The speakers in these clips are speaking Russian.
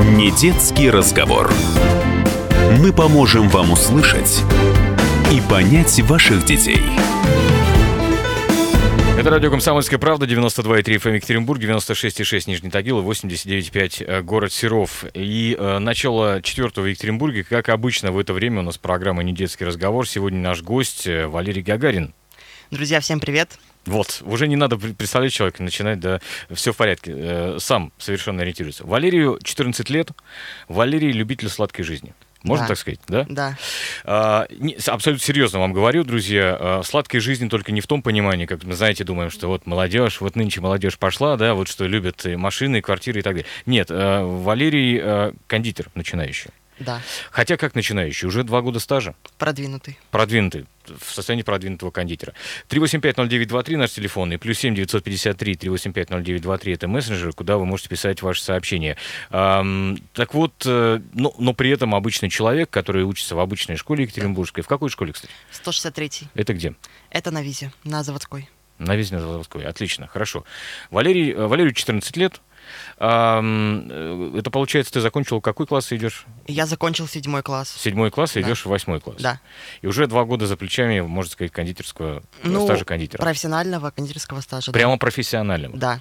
Не детский разговор. Мы поможем вам услышать и понять ваших детей. Это радио «Комсомольская правда», 92,3 FM Екатеринбург, 96,6 Нижний Тагил, 89,5 э, город Серов. И э, начало четвертого в Екатеринбурге, как обычно в это время у нас программа «Не детский разговор». Сегодня наш гость э, Валерий Гагарин. Друзья, всем привет. Вот, уже не надо представлять человека, начинать, да, все в порядке. Э, сам совершенно ориентируется. Валерию 14 лет, Валерий любитель сладкой жизни. Можно Да. так сказать, да? Да. А, не- абсолютно серьезно вам говорю, друзья, а, сладкой жизни только не в том понимании, как мы, знаете, думаем, что вот молодежь, вот нынче молодежь пошла, да, вот что любят и машины, и квартиры и так далее. Нет, а, Валерий а, кондитер начинающий. Да. Хотя как начинающий, уже два года стажа, Продвинутый. продвинутый, в состоянии продвинутого кондитера. 3850923 наш телефон, и плюс 7953 3850923 это мессенджер, куда вы можете писать ваши сообщения. Ам, так вот, э, но, но при этом обычный человек, который учится в обычной школе Екатеринбургской. В какой школе, кстати? 163. Это где? Это на визе, на заводской. На Везнезаводской. Отлично, хорошо. Валерий, э, Валерию 14 лет. Э, это получается, ты закончил какой класс идешь? Я закончил седьмой класс. Седьмой класс, и Да. идешь в восьмой класс. Да. И уже два года за плечами, можно сказать, кондитерского Ну, стажа кондитера. профессионального кондитерского стажа. да. Прямо профессионального. Да.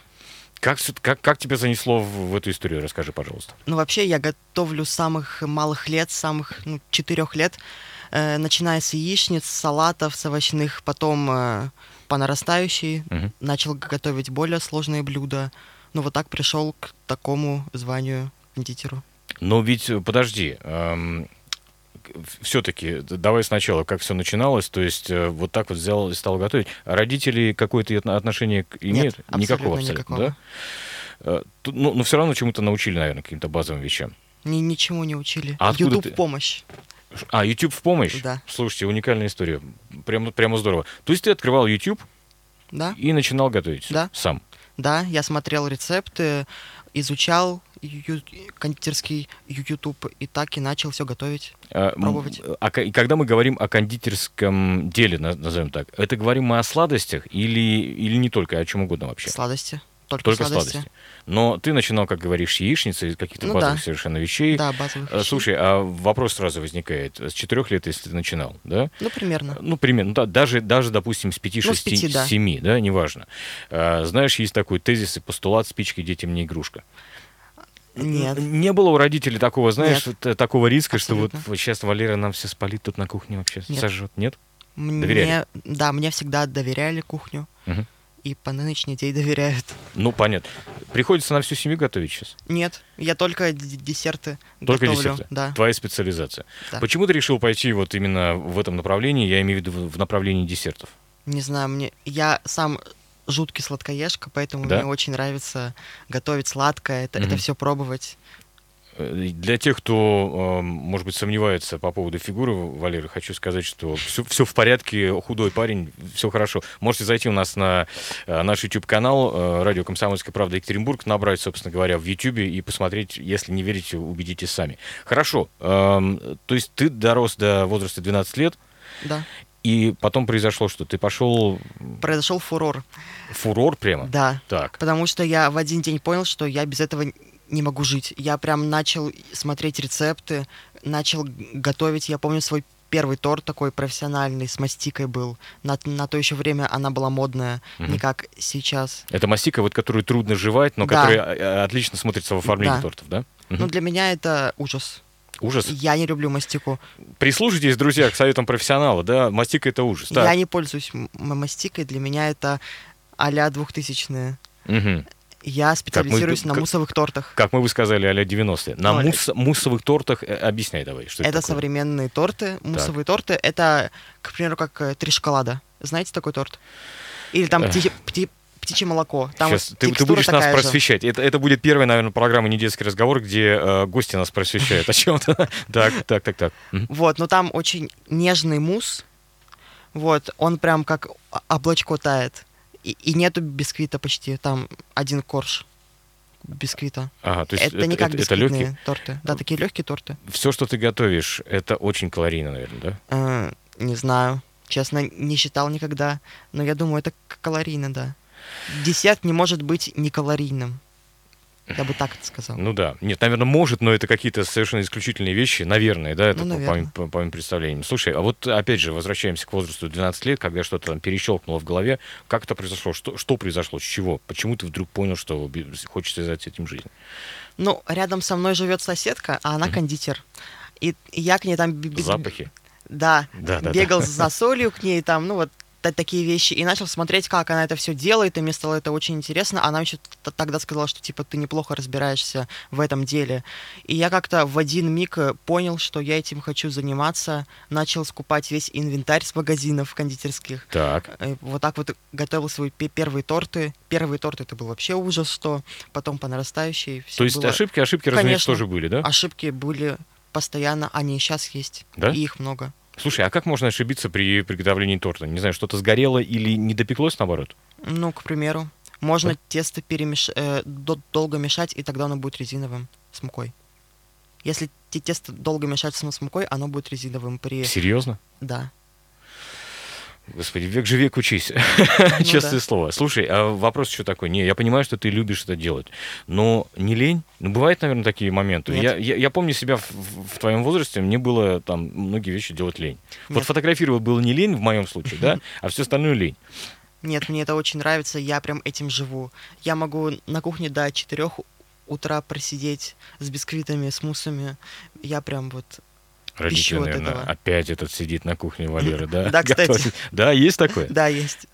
Как, как, как тебя занесло в, в эту историю? Расскажи, пожалуйста. Ну, вообще, я готовлю с самых малых лет, с самых ну, четырех лет, э, начиная с яичниц, салатов, с овощных, потом э, по нарастающей. Мгм. Начал готовить более сложные блюда. Ну, вот так пришел к такому званию кондитеру. Но ведь, э, подожди, все-таки давай сначала, как все начиналось, то есть э, вот так вот взял и стал готовить. Родители какое-то отно- отношение имеют? Никакого абсолютно абсолютно, никакого. да? Э, Ну, но все равно чему-то научили, наверное, каким-то базовым вещам. Ни, ничему не учили. А YouTube ты- помощь. А, YouTube в помощь? Да. Слушайте, уникальная история. Прямо, прямо здорово. То есть ты открывал YouTube Да? и начинал готовить Да. сам? Да, я смотрел рецепты, изучал ю- кондитерский YouTube и так и начал все готовить. А, Пробовать. а когда мы говорим о кондитерском деле, на- назовем так, это говорим мы о сладостях или, или не только, о чем угодно вообще? Сладости. Только, Только сладости. сладости. Но ты начинал, как говоришь, с яичницы, каких-то Ну базовых да. совершенно вещей. Да, базовых А, вещей. Слушай, а вопрос сразу возникает. С четырех лет, если ты начинал, да? Ну, примерно. Ну, примерно, да, даже, даже, допустим, с пяти, Ну, с шести, пяти, да. семи, да, неважно. А, знаешь, есть такой тезис и постулат «спички детям не игрушка». Нет. Не было у родителей такого, знаешь, Нет. т- такого риска, что вот, Абсолютно. сейчас Валера нам все спалит тут на кухне вообще, Нет. сожжет, нет? Мне, Доверяли? да, мне всегда доверяли кухню. Мгм. И по нынешний день доверяют. Ну, понятно. Приходится на всю семью готовить сейчас. Нет, я только десерты Только готовлю. десерты. Да. Твоя специализация. Да. Почему ты решил пойти вот именно в этом направлении, я имею в виду в направлении десертов? Не знаю, мне я сам жуткий сладкоежка, поэтому Да? мне очень нравится готовить сладкое, это, Мгм. это все пробовать. Э, Для тех, кто, э, может быть, сомневается по поводу фигуры Валеры, хочу сказать, что все, в порядке, худой парень, все хорошо. Можете зайти у нас на э, наш YouTube-канал э, «Радио Комсомольская правда Екатеринбург», набрать, собственно говоря, в YouTube и посмотреть, если не верите, убедитесь сами. Хорошо, эм, то есть ты дорос до возраста 12 лет, Да. и потом произошло что? Ты пошел Произошел фурор. фурор прямо? Да. Так, Потому что я в один день понял, что я без этого не могу жить. Я прям начал смотреть рецепты, начал готовить. Я помню свой первый торт такой профессиональный с мастикой был. На, на то еще время она была модная, Мгм. не как сейчас. это мастика, вот, которую трудно жевать, но Да. которая э, отлично смотрится в оформлении Да. тортов, да? Мгм. Ну, для меня это ужас. Ужас. Я не люблю мастику. Прислушайтесь, друзья, к советам профессионала, да, мастика это ужас. Так. Я не пользуюсь мастикой. Для меня это а-ля двухтысячные. Мгм. Я специализируюсь на как- муссовых тортах. Как мы бы сказали, а-ля 90-е. На Ну, а-ля- мусс- муссовых тортах, э, объясняй давай, что это, Это такое. современные торты, муссовые торты. Это, к примеру, как э, три шоколада. Знаете такой торт? Или там птичье, пти- птичье молоко. Там Сейчас вот ты, ты будешь нас же. просвещать. Это, это будет первая, наверное, программа «Недетский разговор», где э, гости нас просвещают о чем-то. Так, так, так, так. Вот, но там очень нежный мусс. Вот, он прям как облачко тает. И, и нету бисквита почти. Там один корж бисквита. Ага, то есть это, не как это бисквитные легкие. торты. Да, такие легкие торты. Все, что ты готовишь, это очень калорийно, наверное, да? Э, не знаю. Честно, не считал никогда. Но я думаю, это калорийно, да. Десерт не может быть не калорийным. Я бы так это сказал. Ну да. Нет, наверное, может, но это какие-то совершенно исключительные вещи. Наверное, да, это Ну, по, наверное. моим, по- по моим представлениям. Слушай, а вот опять же, возвращаемся к возрасту 12 лет, когда что-то там перещелкнуло в голове. Как это произошло? Что, что произошло? С чего? Почему ты вдруг понял, что хочешь связать с этим жизнь? Ну, рядом со мной живет соседка, а она кондитер. И, я к ней там... Запахи? Да, Да, да, бегал да. за солью к ней, там, ну вот та- такие вещи, и начал смотреть, как она это все делает, и мне стало это очень интересно. Она еще тогда сказала, что, типа, ты неплохо разбираешься в этом деле. И я как-то в один миг э, понял, что я этим хочу заниматься, начал скупать весь инвентарь с магазинов кондитерских. Так. Э, Вот так вот готовил свои пе- первые торты. Первые торты это был вообще ужас, что потом по нарастающей. То есть было- ошибки, ошибки, разумеется, Конечно. тоже были, да? Ошибки были постоянно, они и сейчас есть. Да? И их много. Слушай, а как можно ошибиться при приготовлении торта? Не знаю, что-то сгорело или не допеклось, наоборот? Ну, к примеру, можно Да. тесто перемеш... э, до- долго мешать, и тогда оно будет резиновым с мукой. Если те- тесто долго мешать с мукой, оно будет резиновым при... Серьезно? Да. Господи, век же век учись. Ну Честное да. слово. Слушай, а вопрос еще такой. Не, я понимаю, что ты любишь это делать, но не лень? Ну, бывают, наверное, такие моменты. Я, я, я помню себя в, в- твоем возрасте, мне было там многие вещи делать лень. Вот Нет. фотографировать было не лень в моем случае, да, а все остальное лень. Нет, мне это очень нравится, я прям этим живу. Я могу на кухне до 4 утра просидеть с бисквитами, с муссами. Я прям вот... Родители, Пищу от наверное, этого. опять этот сидит на кухне Валеры, да? Да, кстати. Да, есть такое? Да, есть.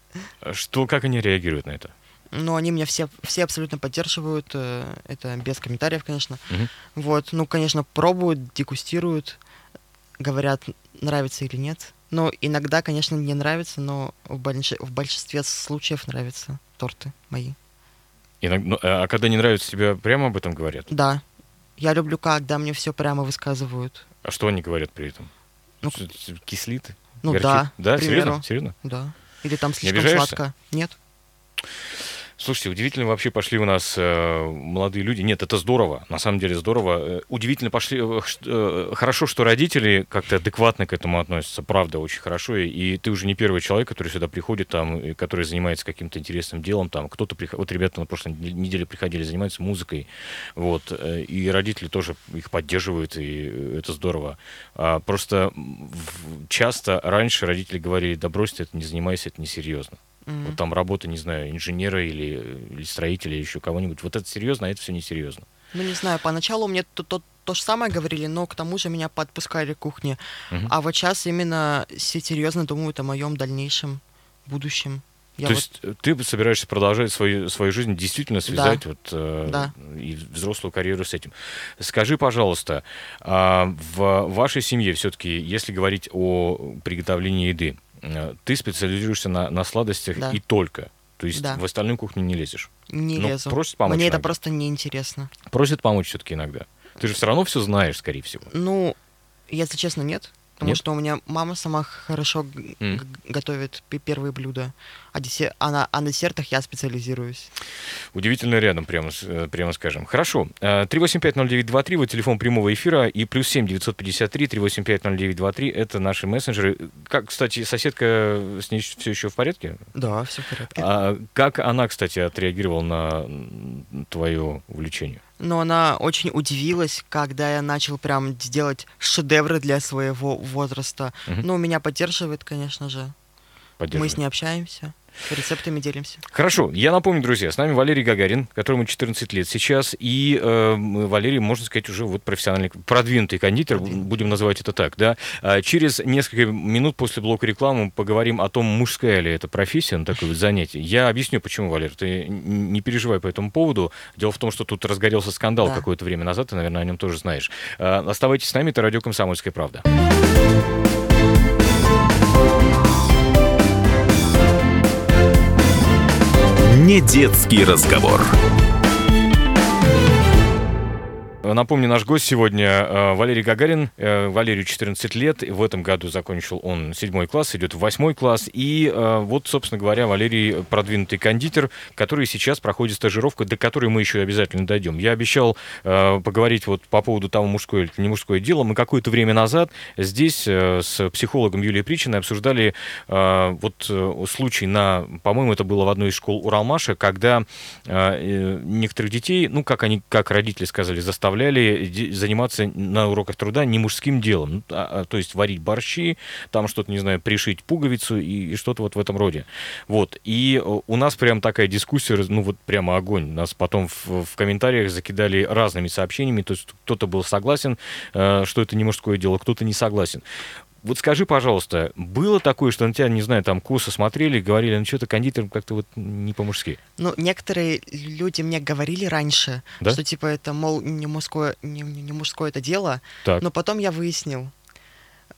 Что, как они реагируют на это? Но они меня все, все абсолютно поддерживают. э, Это без комментариев, конечно. Вот, ну, конечно, пробуют, дегустируют, говорят, нравится или нет. Но иногда, конечно, не нравится, но в, больш- в большинстве случаев нравятся торты мои. Иног- ну, а когда не нравится, тебе прямо об этом говорят? Да, я люблю, когда мне все прямо высказывают. А что они говорят при этом? Ну, Кислит? Ну Горчит? да, Да, серьезно? Серьезно? Да. Или там слишком обижаешься? сладко. Нет. Слушайте, удивительно вообще пошли у нас э, молодые люди. Нет, это здорово, на самом деле здорово. Э, Удивительно пошли. э, э, хорошо, что родители как-то адекватно к этому относятся, правда, очень хорошо. И, и ты уже не первый человек, который сюда приходит, там, и который занимается каким-то интересным делом. Там кто-то приход... вот ребята на прошлой нед- неделе приходили, занимаются музыкой, вот. э, И родители тоже их поддерживают, и это здорово. А просто часто раньше родители говорили, да брось ты это, не занимайся, это несерьезно. М. Вот там работа, не знаю, инженера или, или строителя, или еще кого-нибудь. Вот это серьезно, а это все несерьезно. Ну, не знаю, поначалу мне то, то, то же самое говорили, но к тому же меня подпускали к кухне. Мгм. А вот сейчас именно все серьезно думают о моем дальнейшем будущем. Я То вот- есть э, ты собираешься продолжать свою, свою жизнь, действительно связать вот, э, Да. и взрослую карьеру с этим. Скажи, пожалуйста, а в вашей семье все-таки, если говорить о приготовлении еды, э, ты специализируешься на, на сладостях Да. и только. То есть Да. в остальную кухню не лезешь. не Ну, лезу. просят помочь Мне это иногда. просто неинтересно. Просят помочь все-таки иногда. Ты же все равно все знаешь, скорее всего. Ну, если честно, нет. Потому Нет? что у меня мама сама хорошо г- готовит пе- первые блюда. А, десе- а, на, а на десертах я специализируюсь. Удивительно рядом, прямо, э, прямо скажем. Хорошо. Э, 3850923, вот телефон прямого эфира, и плюс 7 953 3850923, это наши мессенджеры. Как, кстати, соседка с ней все еще в порядке? Да, все в порядке. А как она, кстати, отреагировала на твое увлечение? Но она очень удивилась, когда я начал прям делать шедевры для своего возраста. Мгм. Ну, меня поддерживает, конечно же. Мы Поддерживает? с ней общаемся, рецептами делимся. Хорошо, я напомню, друзья, с нами Валерий Гагарин, которому 14 лет сейчас, и э, Валерий, можно сказать, уже вот профессиональный, продвинутый кондитер, будем называть это так, да. А через несколько минут после блока рекламы поговорим о том, мужская ли это профессия, ну, такое вот занятие. Я объясню, почему, Валер, ты не переживай по этому поводу. Дело в том, что тут разгорелся скандал Да. какое-то время назад, ты, наверное, о нем тоже знаешь. А, Оставайтесь с нами, это радио «Комсомольская правда». Не детский разговор. Напомню, наш гость сегодня э, Валерий Гагарин. Э, Валерию 14 лет. В этом году закончил он седьмой класс, идет в восьмой класс. И э, вот, собственно говоря, Валерий продвинутый кондитер, который сейчас проходит стажировку, до которой мы еще обязательно дойдем. Я обещал поговорить вот по поводу того, мужское или не мужское дело. Мы какое-то время назад здесь с психологом Юлией Причиной обсуждали вот случай на, по-моему, это было в одной из школ Уралмаша, когда некоторых детей, ну, как они, как родители сказали, заставляли заниматься на уроках труда не мужским делом. Ну, а, а, то есть варить борщи, там что-то, не знаю, пришить пуговицу и, и что-то вот в этом роде. Вот. И э, у нас прям такая дискуссия, ну вот прямо огонь. Нас потом в, в комментариях закидали разными сообщениями. То есть кто-то был согласен, э, что это не мужское дело, кто-то не согласен. Вот скажи, пожалуйста, было такое, что на тебя, не знаю, там косо смотрели, говорили, ну что-то кондитером как-то вот не по-мужски? Ну, некоторые люди мне говорили раньше, да? что типа это, мол, не мужское, не, не мужское это дело, так. но потом я выяснил,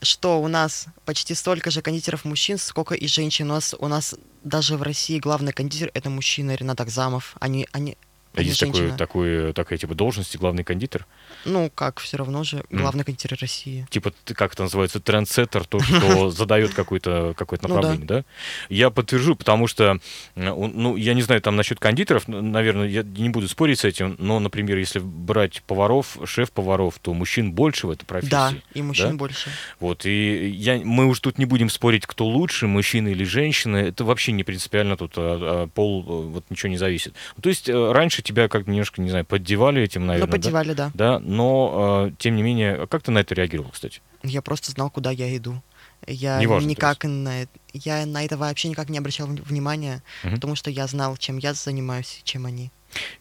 что у нас почти столько же кондитеров мужчин, сколько и женщин. У нас, у нас даже в России главный кондитер это мужчина Ренат Акзамов. Они, они, а есть такой, такой, такая типа должность, главный кондитер? Ну, как, все равно же, главный mm. кондитер России. Типа, как это называется, трендсеттер, то, что задает какое-то какое ну направление, да? Я подтвержу, потому что, ну, я не знаю, там насчет кондитеров, наверное, я не буду спорить с этим, но, например, если брать поваров, шеф-поваров, то мужчин больше в этой профессии. Да, и мужчин больше. Вот, и я, мы уж тут не будем спорить, кто лучше, мужчина или женщина, это вообще не принципиально тут, а, а, пол, вот ничего не зависит. То есть э, раньше тебя как-то немножко, не знаю, поддевали этим, наверное. Ну, поддевали, да. Да, но, э, тем не менее, как ты на это реагировал, кстати? Я просто знал, куда я иду. Я Неважно, никак на я на это вообще никак не обращал внимания, угу. потому что я знал, чем я занимаюсь, чем они.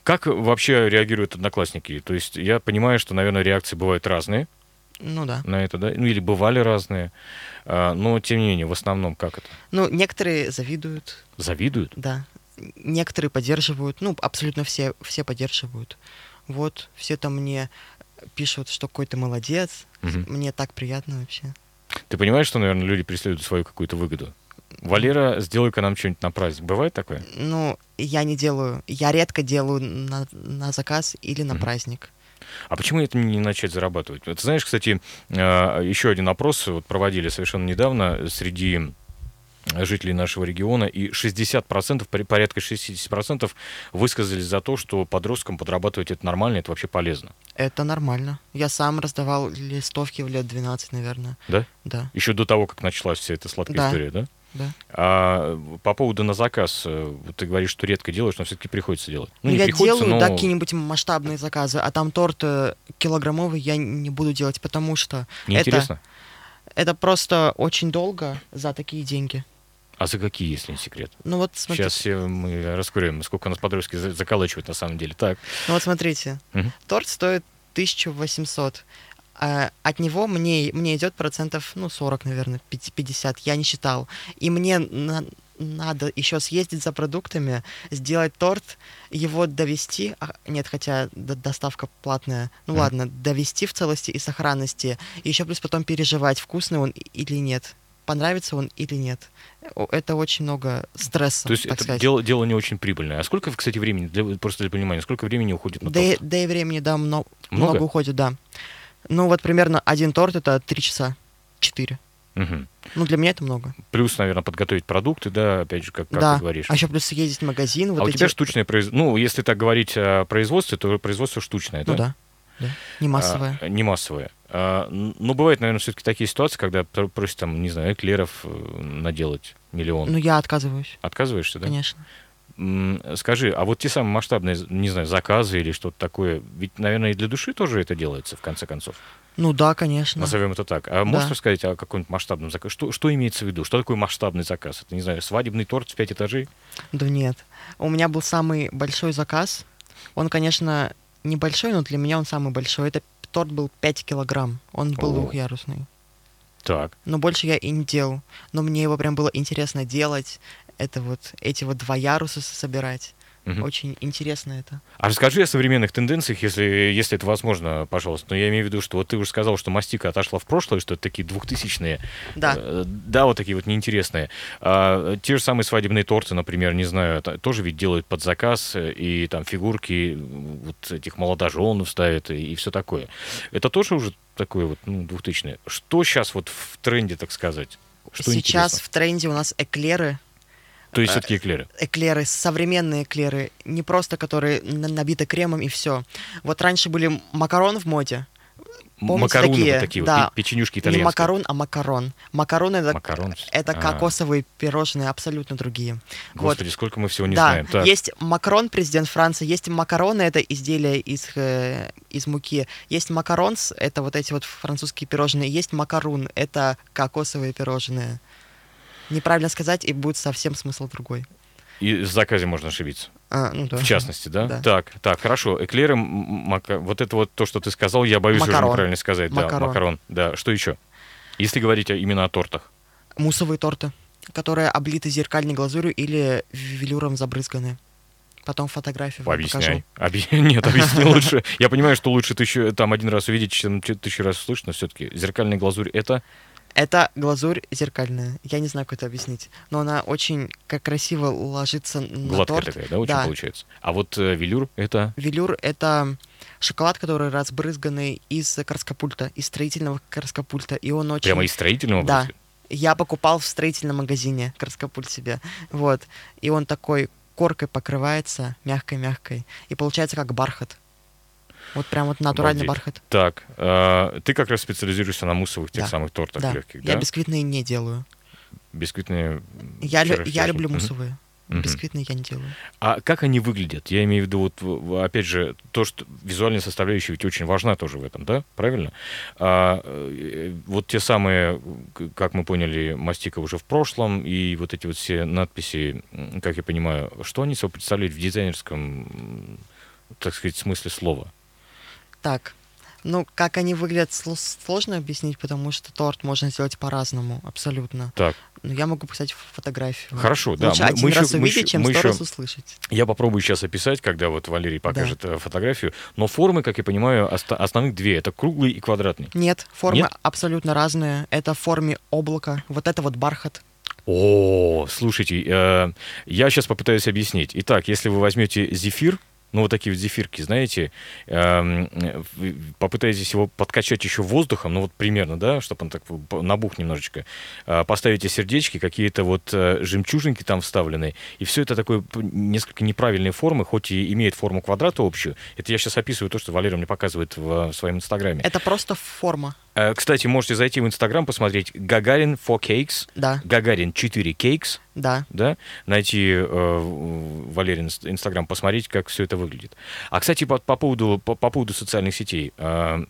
Как вообще реагируют одноклассники? То есть я понимаю, что, наверное, реакции бывают разные. Ну да. На это, да? Ну или бывали разные. А, но тем не менее, в основном как это? Ну, некоторые завидуют. Завидуют? Да некоторые поддерживают, ну, абсолютно все, все поддерживают. Вот, все там мне пишут, что какой то молодец. Угу. Мне так приятно вообще. Ты понимаешь, что, наверное, люди преследуют свою какую-то выгоду? Валера, сделай-ка нам что-нибудь на праздник. Бывает такое? Ну, я не делаю. Я редко делаю на, на заказ или на угу. праздник. А почему это не начать зарабатывать? Ты знаешь, кстати, а, еще один опрос вот проводили совершенно недавно среди жителей нашего региона, и 60%, порядка 60% высказались за то, что подросткам подрабатывать это нормально, это вообще полезно. Это нормально. Я сам раздавал листовки в лет 12, наверное. Да? Да. Еще до того, как началась вся эта сладкая да. история, да? Да. А по поводу на заказ, э, ты говоришь, что редко делаешь, но все-таки приходится делать. Ну, ну я делаю, но... да, какие-нибудь масштабные заказы, а там торт э, килограммовый я не буду делать, потому что Неинтересно? это, это просто очень долго за такие деньги. А за какие, если не секрет? Ну вот смотрите. Сейчас мы раскроем, сколько у нас подростки заколачивают на самом деле. Так. Ну вот смотрите, угу. торт стоит 1800. А от него мне, мне идет процентов, ну, 40, наверное, 50, я не считал. И мне на, надо еще съездить за продуктами, сделать торт, его довести, а, нет, хотя доставка платная, ну mm. ладно, довести в целости и сохранности, и еще плюс потом переживать, вкусный он или нет понравится он или нет. Это очень много стресса. То есть это сказать. дело, дело не очень прибыльное. А сколько, кстати, времени, для, просто для понимания, сколько времени уходит на да торт? И, да и времени, да, много, много? много уходит, да. Ну вот примерно один торт это три часа, четыре. Угу. Ну, для меня это много. Плюс, наверное, подготовить продукты, да, опять же, как, как да. ты говоришь. А еще плюс ездить в магазин. Вот а эти... у тебя штучное производство. Ну, если так говорить о производстве, то производство штучное, ну, да? да. Да. Не массовое. А, не массовое. А, но бывают, наверное, все-таки такие ситуации, когда просят, там, не знаю, эклеров э, наделать миллион. Ну, я отказываюсь. Отказываешься, да? Конечно. Скажи, а вот те самые масштабные, не знаю, заказы или что-то такое, ведь, наверное, и для души тоже это делается, в конце концов? Ну да, конечно. Назовем это так. А да. можешь рассказать о каком-нибудь масштабном заказе? Что, что имеется в виду? Что такое масштабный заказ? Это, не знаю, свадебный торт в пять этажей? Да нет. У меня был самый большой заказ. Он, конечно, небольшой, но для меня он самый большой. Это торт был 5 килограмм. Он был О. двухъярусный. Так. Но больше я и не делал. Но мне его прям было интересно делать. Это вот эти вот два яруса собирать. Мгм. Очень интересно это. А расскажи о современных тенденциях, если, если это возможно, пожалуйста. Но я имею в виду, что вот ты уже сказал, что мастика отошла в прошлое, что это такие двухтысячные. Да. э, Да, вот такие вот неинтересные. А, те же самые свадебные торты, например, не знаю, тоже ведь делают под заказ, и там фигурки вот этих молодоженов ставят, и, все такое. Это тоже уже такое вот, ну, двухтысячное. Что сейчас вот в тренде, так сказать? Что Сейчас интересно? в тренде у нас эклеры. То есть э, все-таки эклеры. Эклеры, современные эклеры, не просто которые на- набиты кремом и все. Вот раньше были макарон в моде. помните Макароны такие? вот такие Да. вот, пе- печенюшки Не итальянские. макарон, а макарон. Макарон это, Макарон. это А. кокосовые пирожные, абсолютно другие. Господи, сколько мы всего не да, знаем. Так. есть макарон, президент Франции, есть макароны, это изделия из, э, из муки, есть макаронс, это вот эти вот французские пирожные, есть макарун, это кокосовые пирожные. Неправильно сказать, и будет совсем смысл другой. И в заказе можно ошибиться. А, ну да. В частности, да? Да. Так, так, хорошо. Эклеры, мака- вот это вот то, что ты сказал, я боюсь уже Макарон. неправильно сказать. Да, Макарон. макарон. Да, что еще? Если говорить именно о тортах. Муссовые торты, которые облиты зеркальной глазурью или велюром забрызганы. Потом фотографию. Объясняй. Объ- Нет, объясни лучше. Я понимаю, что лучше тысячу, там один раз увидеть, чем че- тысячу раз услышать, но все-таки зеркальная глазурь это Это глазурь зеркальная. Я не знаю, как это объяснить. Но она очень как красиво ложится на гладкая торт. такая, да, очень Да. получается. А вот э, велюр это Велюр — это шоколад, который разбрызганный из краскопульта, из строительного краскопульта. И он очень... прямо из строительного Да. образа? Я покупал в строительном магазине краскопульт себе. Вот. И он такой коркой покрывается, мягкой-мягкой. И получается как бархат. Вот прям вот натуральный Обалдеть. бархат. Так, э, ты как раз специализируешься на муссовых тех Да. самых тортах Да. легких, Я да? бисквитные не делаю. Бисквитные. Я, лю- я люблю муссовые. Мгм. Бисквитные я не делаю. А как они выглядят? Я имею в виду, вот, опять же, то, что визуальная составляющая ведь очень важна тоже в этом, да? Правильно? А, э, вот те самые, как мы поняли, мастика уже в прошлом, и вот эти вот все надписи, как я понимаю, что они собой представляют в дизайнерском, так сказать, смысле слова? Так, ну, как они выглядят, сло- сложно объяснить, потому что торт можно сделать по-разному, абсолютно. Так, Но я могу показать фотографию. Хорошо, да, Лучше мы- один мы раз еще- мы увидеть, еще- чем мы сто еще- раз услышать. я попробую сейчас описать, когда вот Валерий покажет э, фотографию, но формы, как я понимаю, оста- основных две, это круглый и квадратный. Нет, формы Нет? абсолютно разные. Это в форме облака. Вот это вот бархат. О, слушайте, э, я сейчас попытаюсь объяснить. Итак, если вы возьмете зефир, ну вот такие вот зефирки, знаете, эм, попытаетесь его подкачать еще воздухом, ну вот примерно, да, чтобы он так набух немножечко, э, поставите сердечки, какие-то вот э, жемчужинки там вставлены, и все это такой несколько неправильной формы, хоть и имеет форму квадрата общую. Это я сейчас описываю то, что Валерий мне показывает в, своем инстаграме. Это просто форма. Э, Кстати, можете зайти в инстаграм, посмотреть Гагарин 4 Cakes, Да, Гагарин 4 Cakes, да. да, найти э, Валерин инст- Инстаграм, посмотреть, как все это выглядит. А, кстати, по, по поводу, по, по поводу социальных сетей. э,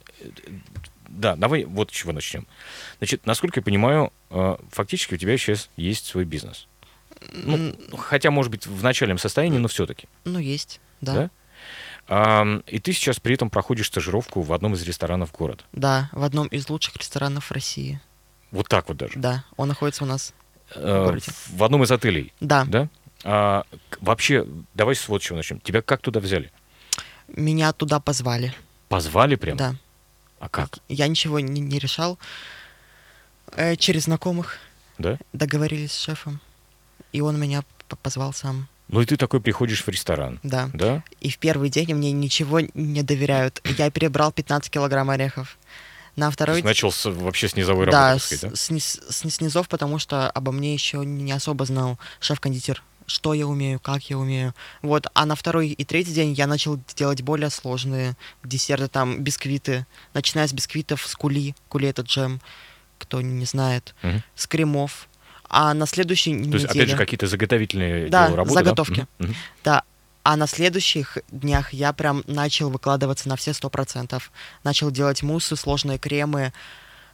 да, давай вот с чего начнем. Значит, насколько я понимаю, э, фактически у тебя сейчас есть свой бизнес. Ну, хотя, может быть, в начальном состоянии, но все-таки. Ну, есть, да. Да? И ты сейчас при этом проходишь стажировку в одном из ресторанов города. Да, в одном из лучших ресторанов России. Вот так вот даже. Да, он находится у нас. Э, городе. в одном из отелей. Да, Да? А, вообще, давай вот с чего начнем. Тебя как туда взяли? меня туда позвали. Позвали прям? Да. А как? Я ничего не, не решал. Э, через знакомых Да? договорились с шефом. И он меня позвал сам. Ну и ты такой приходишь в ресторан, Да. да? И в первый день мне ничего не доверяют. Я перебрал 15 килограмм орехов. На То второй начал с- вообще с низовой да, работы, с, сказать, да? с с низ- низов, потому что обо мне еще не особо знал шеф-кондитер, что я умею, как я умею. Вот, а на второй и третий день я начал делать более сложные десерты, там, бисквиты, начиная с бисквитов с кули, кули это джем, кто не знает, Мгм. с кремов. А на следующей То есть, неделе... опять же, какие-то заготовительные Да, работы, заготовки. Да? Мгм. Да, а на следующих днях я прям начал выкладываться на все сто процентов. Начал делать муссы, сложные кремы,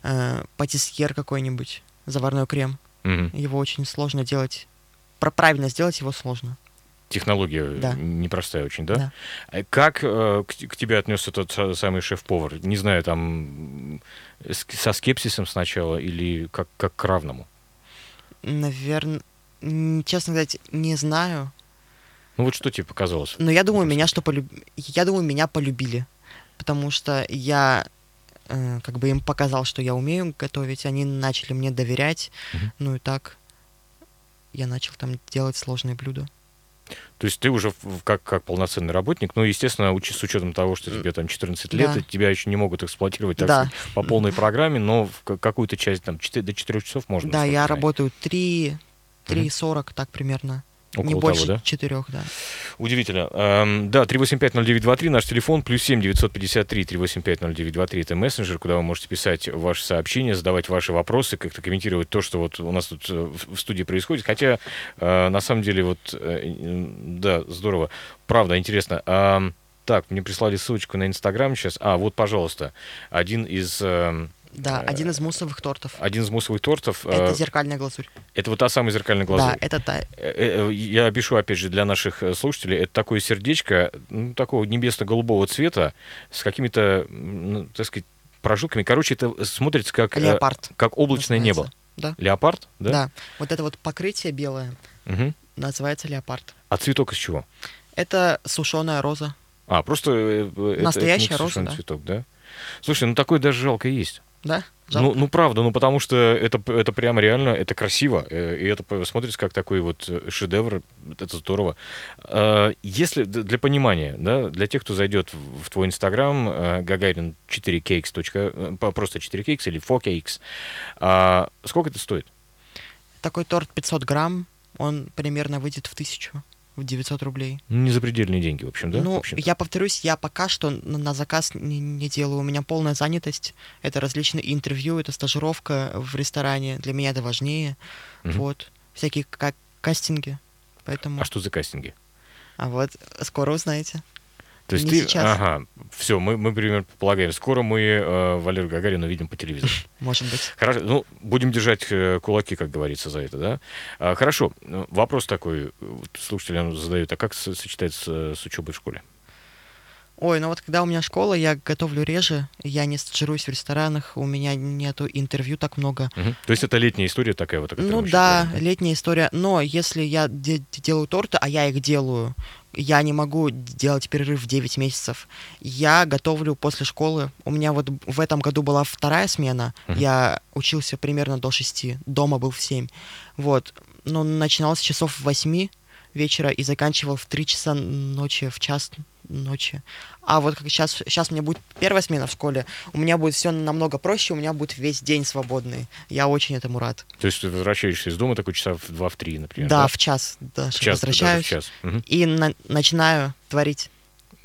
э, патисьер какой-нибудь, заварной крем. Мгм. Его очень сложно делать. Про правильно сделать его сложно. Технология Да. непростая очень, да? Да. А Как э, к, к тебе отнесся тот са- самый шеф-повар? Не знаю, там со скепсисом сначала или как, как к равному? Наверное, честно сказать, не знаю. Ну вот что тебе показалось? Но я думаю, меня что полюб... я думаю, меня полюбили, потому что я э, как бы им показал, что я умею готовить, они начали мне доверять, Мгм. ну и так я начал там делать сложные блюда. То есть ты уже как, как полноценный работник, ну, естественно, учи- с учетом того, что тебе там 14 лет, Да. тебя еще не могут эксплуатировать так Да. сказать, по полной программе, но в ка- какую-то часть, там, 4, до 4 часов можно. да, я работаю 3, 3.40, так примерно. Около не того, больше да? четырех, да. Удивительно. Эм, да, 3850923, наш телефон, плюс 7 953 3850923, это мессенджер, куда вы можете писать ваши сообщения, задавать ваши вопросы, как-то комментировать то, что вот у нас тут э, в студии происходит. Хотя, э, на самом деле, вот, э, да, здорово. Правда, интересно. Ам, так, мне прислали ссылочку на Инстаграм сейчас. А, вот, пожалуйста, один из... Да, Э, один из муссовых тортов. один из муссовых тортов. э, Это зеркальная глазурь. это вот та самая зеркальная глазурь. Да, это та. Э, Я опишу, опять же, для наших слушателей. Это такое сердечко, ну, такого небесно-голубого цвета, с какими-то, ну, так сказать, прожилками. Короче, это смотрится как, Леопард. как облачное небо. Да. Леопард, да? да. Вот это вот покрытие белое Мгм. называется леопард. А цветок из чего? Это сушеная роза. А, просто... это- Настоящая это не роза, да. цветок, да? Слушай, ну такой даже жалко есть. Да? Ну, ну, правда, ну потому что это, это прямо реально, это красиво, э, и это смотрится как такой вот э, шедевр, это здорово. Э, Если для понимания, да, для тех, кто зайдет в твой инстаграм, э, гагарин 4cakes, точка, э, по- просто 4cakes или 4cakes, а, сколько это стоит? Такой торт 500 грамм, он примерно выйдет в тысячу, 900 рублей. Ну, не запредельные деньги, в общем, да? в ну, общем-то? я повторюсь, я пока что на, заказ не, не делаю. У меня полная занятость. Это различные интервью, это стажировка в ресторане. Для меня это важнее. Мгм. Вот. Всякие ка- кастинги. Поэтому... А что за кастинги? А вот скоро узнаете. То есть Не ты, сейчас. ага, все, мы, мы примерно полагаем, скоро мы э, Валерию Гагарину увидим по телевизору. Может быть. Хорошо, ну, будем держать э, кулаки, как говорится, за это, да? А, хорошо, ну, вопрос такой, вот слушателям задают, а как сочетается с учебой в школе? Ой, ну вот когда у меня школа, я готовлю реже, я не стажируюсь в ресторанах, у меня нету интервью так много. Мгм. То есть это летняя история такая вот? Ну да, говорим, летняя история. Но если я де- делаю торты, а я их делаю, я не могу делать перерыв в 9 месяцев. Я готовлю после школы. У меня вот в этом году была вторая смена. Мгм. Я учился примерно до 6, дома был в 7. Вот. Но начинал с часов 8 вечера и заканчивал в 3 часа ночи, в час ночи. А вот как сейчас, сейчас у меня будет первая смена в школе, у меня будет все намного проще, у меня будет весь день свободный. Я очень этому рад. То есть ты возвращаешься из дома такой часа в 2-3, например, Да, да? в час даже В час, даже в возвращаюсь. час. Мгм. И на- начинаю творить.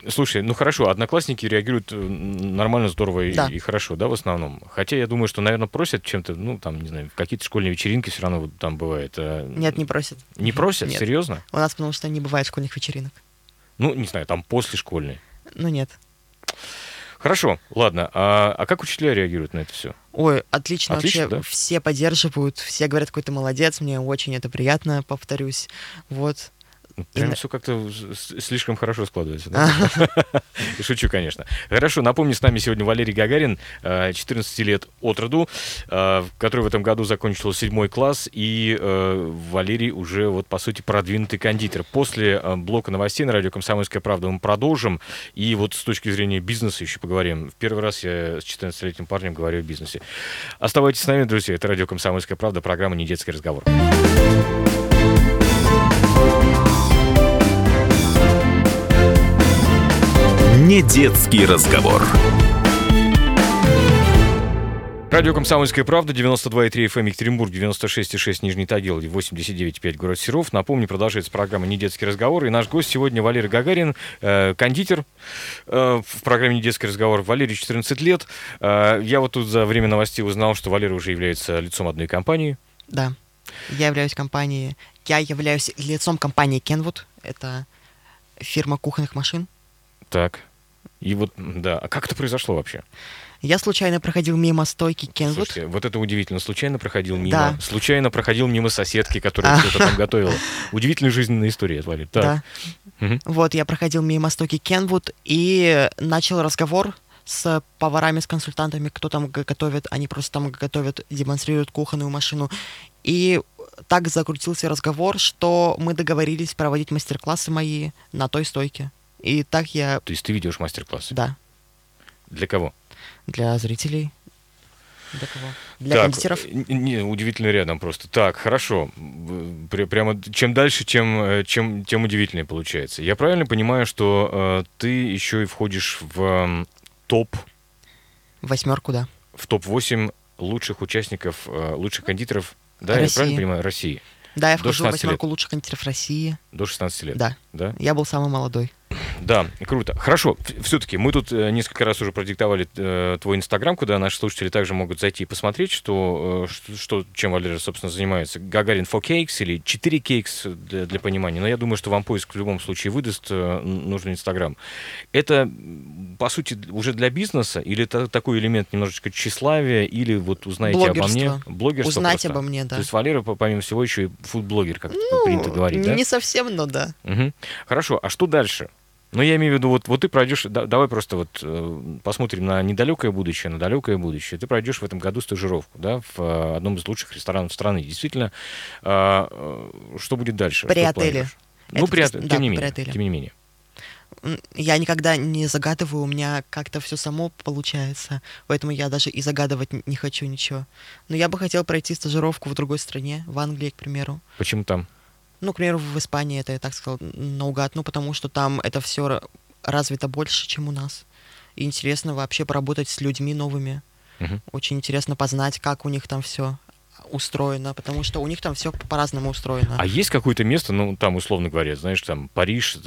Слушай, ну хорошо, одноклассники реагируют э, нормально, здорово и, Да. и хорошо, да, в основном. Хотя я думаю, что, наверное, просят чем-то, ну, там, не знаю, какие-то школьные вечеринки все равно вот там бывает. а, Нет, не просят. Не просят? Нет. Серьезно? У нас потому что не бывает школьных вечеринок. Ну, не знаю, там после школьной. Ну нет. Хорошо, ладно. А, а как учителя реагируют на это все? Ой, отлично, Отлично, вообще да? все поддерживают, все говорят, какой ты молодец, мне очень это приятно, повторюсь. Вот. Прям все как-то слишком хорошо складывается. да? Шучу, конечно. Хорошо, напомню, с нами сегодня Валерий Гагарин, э, 14 лет от роду, э, который в этом году закончил седьмой класс, и э, Валерий уже, вот, по сути, продвинутый кондитер. После э, блока новостей на радио «Комсомольская правда» мы продолжим, и вот с точки зрения бизнеса еще поговорим. В первый раз я с 14-летним парнем говорю о бизнесе. Оставайтесь с нами, друзья, это радио «Комсомольская правда», программа «Не детский разговор». Не детский разговор. Радио «Комсомольская правда», 92,3 FM Екатеринбург, 96,6 Нижний Тагил, 89,5 город Серов. Напомню, продолжается программа «Не детский разговор». И наш гость сегодня Валерий Гагарин, э, кондитер э, в программе «Не детский разговор». Валерий 14 лет. Э, я вот тут за время новостей узнал, что Валерий уже является лицом одной компании. Да. Я являюсь компанией... Я являюсь лицом компании Kenwood. Это фирма кухонных машин. Так. И вот, да, а как это произошло вообще? Я случайно проходил мимо стойки Kenwood. Слушайте, вот это удивительно. Случайно проходил мимо. Да. Случайно проходил мимо соседки, которая А. что-то там готовила. Удивительная жизненная история, Валерий. Да. Мгм. Вот, я проходил мимо стойки Kenwood и начал разговор с поварами, с консультантами, кто там готовит. Они просто там готовят, демонстрируют кухонную машину. И так закрутился разговор, что мы договорились проводить мастер-классы мои на той стойке. И так я, То есть ты ведешь мастер-классы? да, Для кого? для зрителей. Для кого? Для Так, кондитеров. н- Не, удивительно рядом просто. Так, хорошо. Прямо чем дальше, тем, э, чем, тем удивительнее получается. Я правильно понимаю, что э, ты еще и входишь в м, топ, Восьмерку, да. в топ-8 лучших участников, э, лучших кондитеров, да, я России. правильно понимаю, России, Да, я вхожу в 16 лет. восьмерку лучших кондитеров России. до 16 лет. Да, Да? я был самый молодой. Да, круто. Хорошо. Все-таки мы тут э, несколько раз уже продиктовали э, твой инстаграм, куда наши слушатели также могут зайти и посмотреть, что, э, что, чем Валера, собственно, занимается. Гагарин 4 Cakes или 4 Cakes для, для понимания. Но я думаю, что вам поиск в любом случае выдаст э, нужный инстаграм. Это, по сути, уже для бизнеса или это такой элемент немножечко тщеславия, или вот узнаете обо мне? Блогерство. Узнать просто. обо мне, да. То есть Валера, по- помимо всего, еще и фудблогер, как Ну, принято говорить, да? Не совсем, но да. Мгм. Хорошо, а что дальше? Ну, я имею в виду, вот, вот ты пройдешь, да- давай просто вот э, посмотрим на недалекое будущее, на далекое будущее. Ты пройдешь в этом году стажировку, да, в э, одном из лучших ресторанов страны. Действительно, а, э, что будет дальше? При Что отеле. Ну, Это при отеле, да, тем не при менее. отеле. Тем не менее. Я никогда не загадываю, у меня как-то все само получается, поэтому я даже и загадывать не хочу ничего. Но я бы хотел пройти стажировку в другой стране, в Англии, к примеру. Почему там? Ну, к примеру, в Испании это я так сказал наугад, ну, потому что там это все развито больше, чем у нас. И интересно вообще поработать с людьми новыми. Мгм. Очень интересно познать, как у них там все устроено, потому что у них там все по-разному устроено. А есть какое-то место, ну, там, условно говоря, знаешь, там, Париж,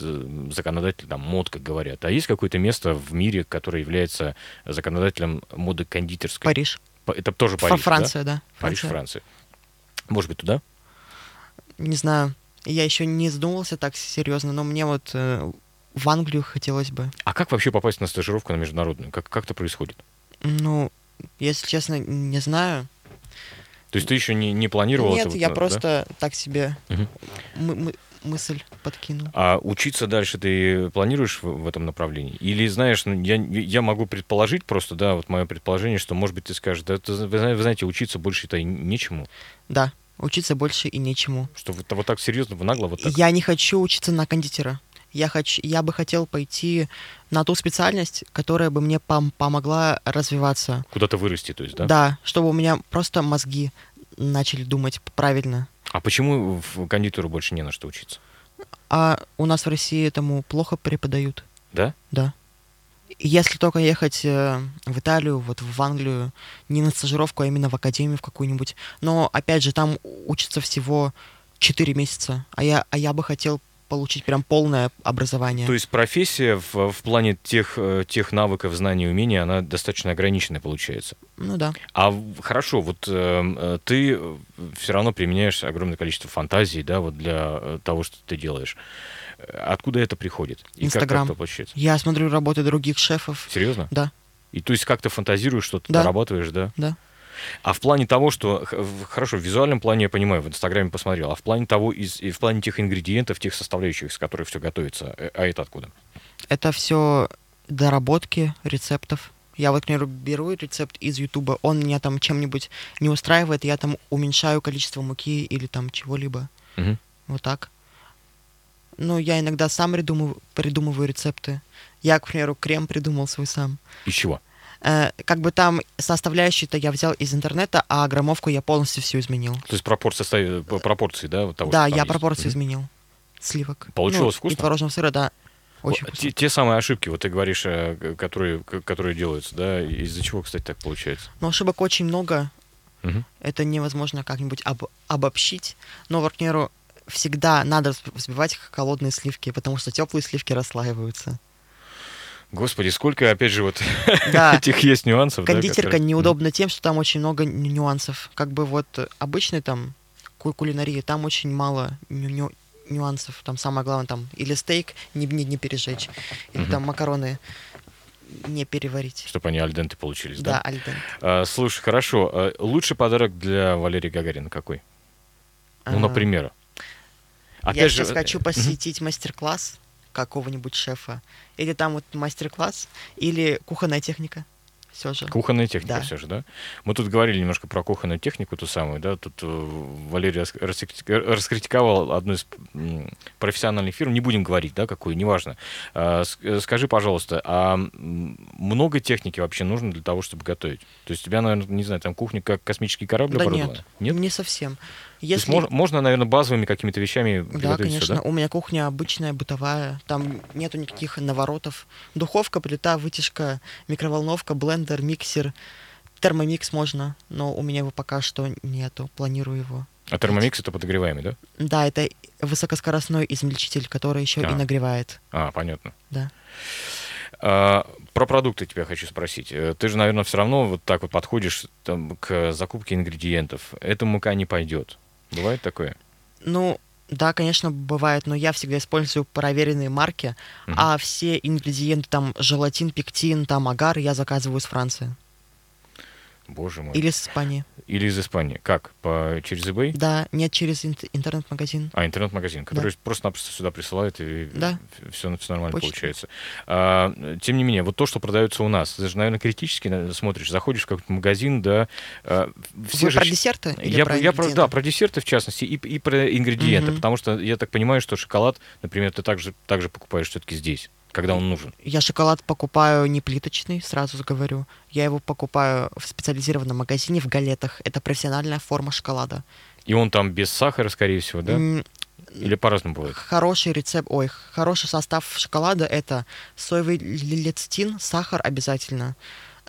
законодатель, там, мод, как говорят. А есть какое-то место в мире, которое является законодателем моды кондитерской? Париж. Па- Это тоже Париж, да? Франция, да. Париж, Франция. Франция. Может быть, туда? Не знаю. Я еще не задумывался так серьезно, но мне вот э, в Англию хотелось бы. А как вообще попасть на стажировку на международную? Как, как это происходит? Ну, если честно, не знаю. То есть ты еще не, не планировал Нет, это? вот, я да? просто так себе Мгм. мы- мы- мысль подкинул. А учиться дальше ты планируешь в, в этом направлении? Или знаешь, ну, я, я могу предположить просто, да, вот мое предположение, что, может быть, ты скажешь, да, это, вы вы знаете, учиться больше-то и нечему. Да, учиться больше и нечему. Что вот, вот так серьезно, в нагло, вот так. Я не хочу учиться на кондитера. Я, хочу, я бы хотел пойти на ту специальность, которая бы мне пом- помогла развиваться. Куда-то вырасти, то есть, да? Да, чтобы у меня просто мозги начали думать правильно. А почему в кондитеру больше не на что учиться? А у нас в России этому плохо преподают. Да? Да. Если только ехать э, в Италию, вот в Англию, не на стажировку, а именно в академию в какую-нибудь. Но, опять же, там учатся всего 4 месяца, а я, а я бы хотел получить прям полное образование. То есть профессия в, в плане тех, э, тех навыков, знаний и умений, она достаточно ограниченная получается. Ну да. А хорошо, вот э, э, ты все равно применяешь огромное количество фантазий, да, вот для того, что ты делаешь. Э, Откуда это приходит? И Инстаграм. как это получается? Я смотрю работы других шефов. Серьезно? Да, И то есть как-то фантазируешь, что-то Да. дорабатываешь, да? да. А в плане того, что хорошо, в визуальном плане я понимаю, в Инстаграме посмотрел, а в плане того, из, и в плане тех ингредиентов, тех составляющих, с которых все готовится, э, а это откуда? Это все доработки рецептов. Я вот, к примеру, беру рецепт из Ютуба, он меня там чем-нибудь не устраивает, я там уменьшаю количество муки или там чего-либо. Мгм. Вот так. Ну, я иногда сам придумываю, придумываю рецепты. Я, к примеру, крем придумал свой сам. Из чего? Э, как бы там составляющие-то я взял из интернета, а граммовку я полностью всю изменил. То есть пропорции, пропорции, да, вот того, да, я есть? пропорции Мгм. изменил. Сливок. Получилось Ну, вкусно? И творожного сыра, да. Очень вкусно. те, те самые ошибки, вот ты говоришь, э, которые, которые делаются, да, из-за чего, кстати, так получается? Но ошибок очень много. Мгм. Это невозможно как-нибудь об- обобщить. Но, к примеру, всегда надо взб- взбивать холодные сливки, потому что теплые сливки расслаиваются. Господи, сколько, опять же, вот Да, этих есть нюансов. да, кондитерка которые- неудобна тем, что там очень много ню- нюансов. Как бы вот обычной там ку- кулинарии, там очень мало ню- ню- нюансов. Там самое главное, там или стейк не, не, не пережечь, или Мгм. там макароны не переварить. Чтобы они альденты получились, Да, да? альден. А, слушай, хорошо. а лучший подарок для Валерия Гагарина какой? Ну, А, например. я Опять же, сейчас хочу э, посетить мастер-класс какого-нибудь шефа. Или там вот мастер-класс, или кухонная техника. все же. Кухонная техника Да. все же, да? Мы тут говорили немножко про кухонную технику, ту самую, да? Тут э, Валерий раскрити- раскритиковал одну из профессиональных фирм, не будем говорить, да, какую, неважно. А, э, Скажи, пожалуйста, а много техники вообще нужно для того, чтобы готовить? То есть у тебя, наверное, не знаю, там кухня как космический корабль Да оборудована? нет, Нет? не совсем. То есть Если... мож- можно, наверное, базовыми какими-то вещами Да, конечно. да? У меня кухня обычная, бытовая. Там нету никаких наворотов. Духовка, плита, вытяжка, микроволновка, блендер, миксер. Термомикс можно, но у меня его пока что нету. Планирую его. А термомикс это подогреваемый, да? Да, это высокоскоростной измельчитель, который еще А. и нагревает. А, понятно. Да. А, про продукты тебя хочу спросить. Э, Ты же, наверное, все равно вот так вот подходишь там, к закупке ингредиентов. Эта мука не пойдет. Бывает такое? Ну, да, конечно, бывает, но я всегда использую проверенные марки, Мгм. а все ингредиенты, там, желатин, пектин, там, агар, я заказываю из Франции. Боже мой. Или с Испании. Или из Испании. Как? По, через eBay? Да, нет, через инт- интернет-магазин. А, интернет-магазин, который просто-напросто сюда присылает, и Да. все, все нормально Почта. получается. А, тем не менее, вот то, что продается у нас, ты же, наверное, критически на- смотришь, заходишь в какой-то магазин, да, а, все Вы же... про десерты? Я, про я про, да, про десерты в частности и, и про ингредиенты, Мгм. потому что я так понимаю, что шоколад, например, ты также, также покупаешь все-таки здесь, когда он нужен. Я шоколад покупаю не плиточный, сразу говорю. Я его покупаю в специализированном магазине в галетах. Это профессиональная форма шоколада. И он там без сахара, скорее всего, да? М, Или по-разному бывает? Хороший рецепт, ой, хороший состав шоколада это соевый лецитин, сахар обязательно,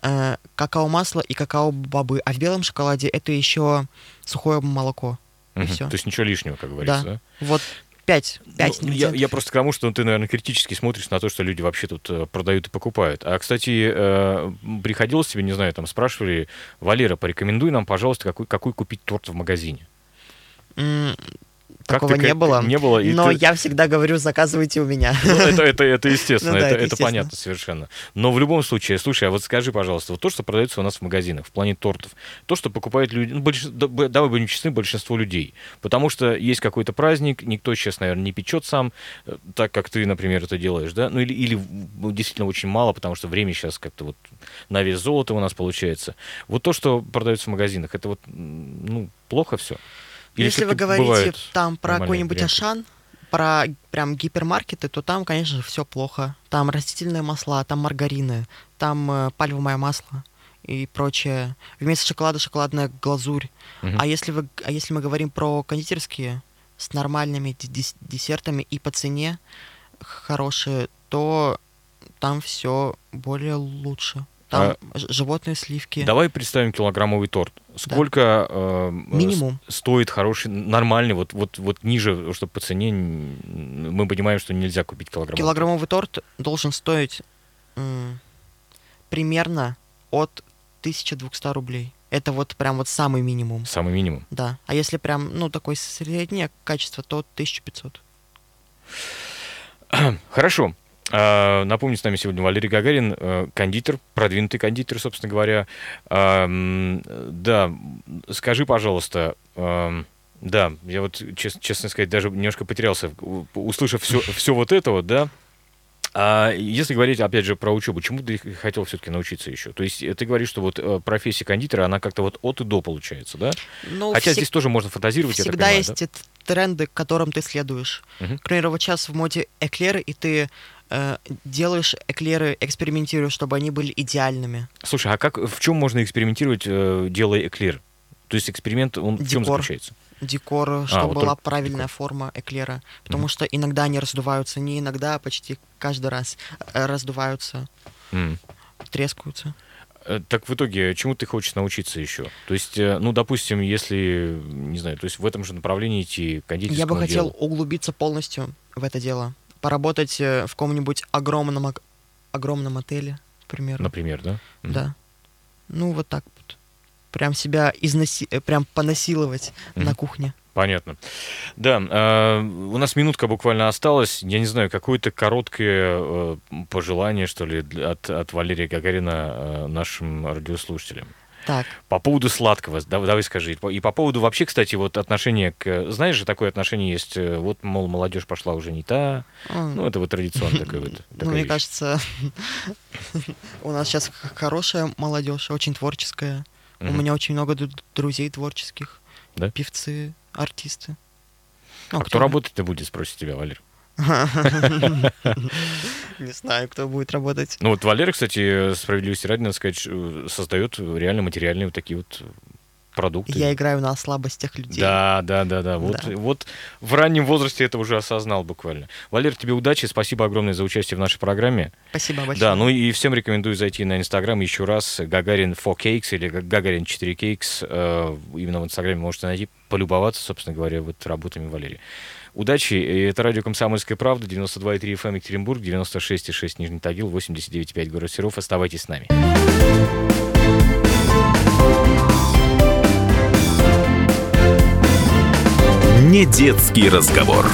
э, какао-масло и какао-бобы. А в белом шоколаде это еще сухое молоко. И Мгм. всё. То есть ничего лишнего, как говорится, да? Вот пять, пять Ну, я, я просто к тому, что ты, наверное, критически смотришь на то, что люди вообще тут э, продают и покупают. А, кстати, э, приходилось тебе, не знаю, там спрашивали, Валера, порекомендуй нам, пожалуйста, какой, какой купить торт в магазине. Такого не было. Не было. и Но ты- я всегда говорю, заказывайте у меня. Ну, это, это, это естественно, Ну да, это, это это естественно. понятно совершенно. Но в любом случае, слушай, а вот скажи, пожалуйста, вот то, что продается у нас в магазинах, в плане тортов, то, что покупают люди, ну, большинство- да, б- давай будем честны, большинство людей, потому что есть какой-то праздник, никто сейчас, наверное, не печет сам, э, так как ты, например, это делаешь, да, ну или, или ну, действительно очень мало, потому что время сейчас как-то вот на вес золота у нас получается. Вот то, что продается в магазинах, это вот, ну, плохо все? Если вы говорите там про какой-нибудь варианты? Ашан, про прям гипермаркеты, то там, конечно же, все плохо. Там растительные масла, там маргарины, там э, пальмовое масло и прочее. Вместо шоколада шоколадная глазурь. Мгм. А если вы, а если мы говорим про кондитерские с нормальными десертами и по цене хорошие, то там все более лучше. Там ж- животные сливки. Давай представим килограммовый торт. Сколько э, Минимум. с- стоит хороший, нормальный, вот, вот, вот ниже, чтобы по цене мы понимаем, что нельзя купить килограммовый. Килограммовый торт должен стоить м, примерно от 1200 рублей. Это вот прям вот самый минимум. Самый минимум. Да. А если прям, ну, такое среднее качество, то 1500. Хорошо. А, Напомню, с нами сегодня Валерий Гагарин, э, кондитер, продвинутый кондитер, собственно говоря. А, Да, скажи, пожалуйста, ам, да, я вот, чес- честно сказать, даже немножко потерялся, услышав все, все вот это вот, да. А если говорить, опять же, про учебу, чему ты хотел все-таки научиться еще? То есть э, ты говоришь, что вот э, профессия кондитера, она как-то вот от и до получается, да? Ну, Хотя всег- здесь тоже можно фантазировать, всегда понимаю, есть да? тренды, к которым ты следуешь. Мгм. К примеру, вот сейчас в моде эклеры, и ты э, делаешь эклеры, экспериментируешь, чтобы они были идеальными. Слушай, а как, в чем можно экспериментировать, э, делая эклер? То есть эксперимент, он в чем Декор. заключается? декор, чтобы А, вот была только правильная декор. форма эклера. Потому Мгм. что иногда они раздуваются, не иногда, а почти каждый раз э, раздуваются, М. трескаются. Э, Так в итоге, чему ты хочешь научиться еще? То есть, э, ну, допустим, если, не знаю, то есть в этом же направлении идти кондитерскому Я бы хотел делу. углубиться полностью в это дело. Поработать э, в каком-нибудь огромном, ог- огромном отеле, к примеру. например, да? Да. Ну, вот так вот. Прям себя изнаси... э, прям понасиловать Мгм. на кухне. Понятно. Да, э, у нас минутка буквально осталась. Я не знаю, какое-то короткое э, пожелание, что ли, от, от Валерия Гагарина э, нашим радиослушателям. Так. По поводу сладкого, да- давай скажи. И по поводу вообще, кстати, вот отношения к... Знаешь же, такое отношение есть, э, вот, мол, молодежь пошла уже не та. М, Ну, это вот традиционно такое вот. Ну, мне кажется, у нас сейчас хорошая молодежь, очень творческая. У меня очень много друзей творческих. Певцы, артисты. А Ну, кто работать-то будет, спросит тебя, Валер? Не знаю, кто будет работать. Ну, вот Валера, кстати, справедливости ради, надо сказать, ш- создает реально материальные вот такие вот продукты. Я играю на слабостях людей. Да, да, да, да. Вот, Да. вот в раннем возрасте это уже осознал буквально. Валер, тебе удачи, спасибо огромное за участие в нашей программе. Спасибо большое. Да, ну и всем рекомендую зайти на Инстаграм еще раз. Гагарин 4Cakes или Гагарин 4Cakes. э, Именно в Инстаграме можете найти, полюбоваться, собственно говоря, вот работами Валерия. Удачи. Это радио «Комсомольская правда», 92,3 FM Екатеринбург, 96,6 Нижний Тагил, 89,5 город Серов. Оставайтесь с нами. Не детский разговор.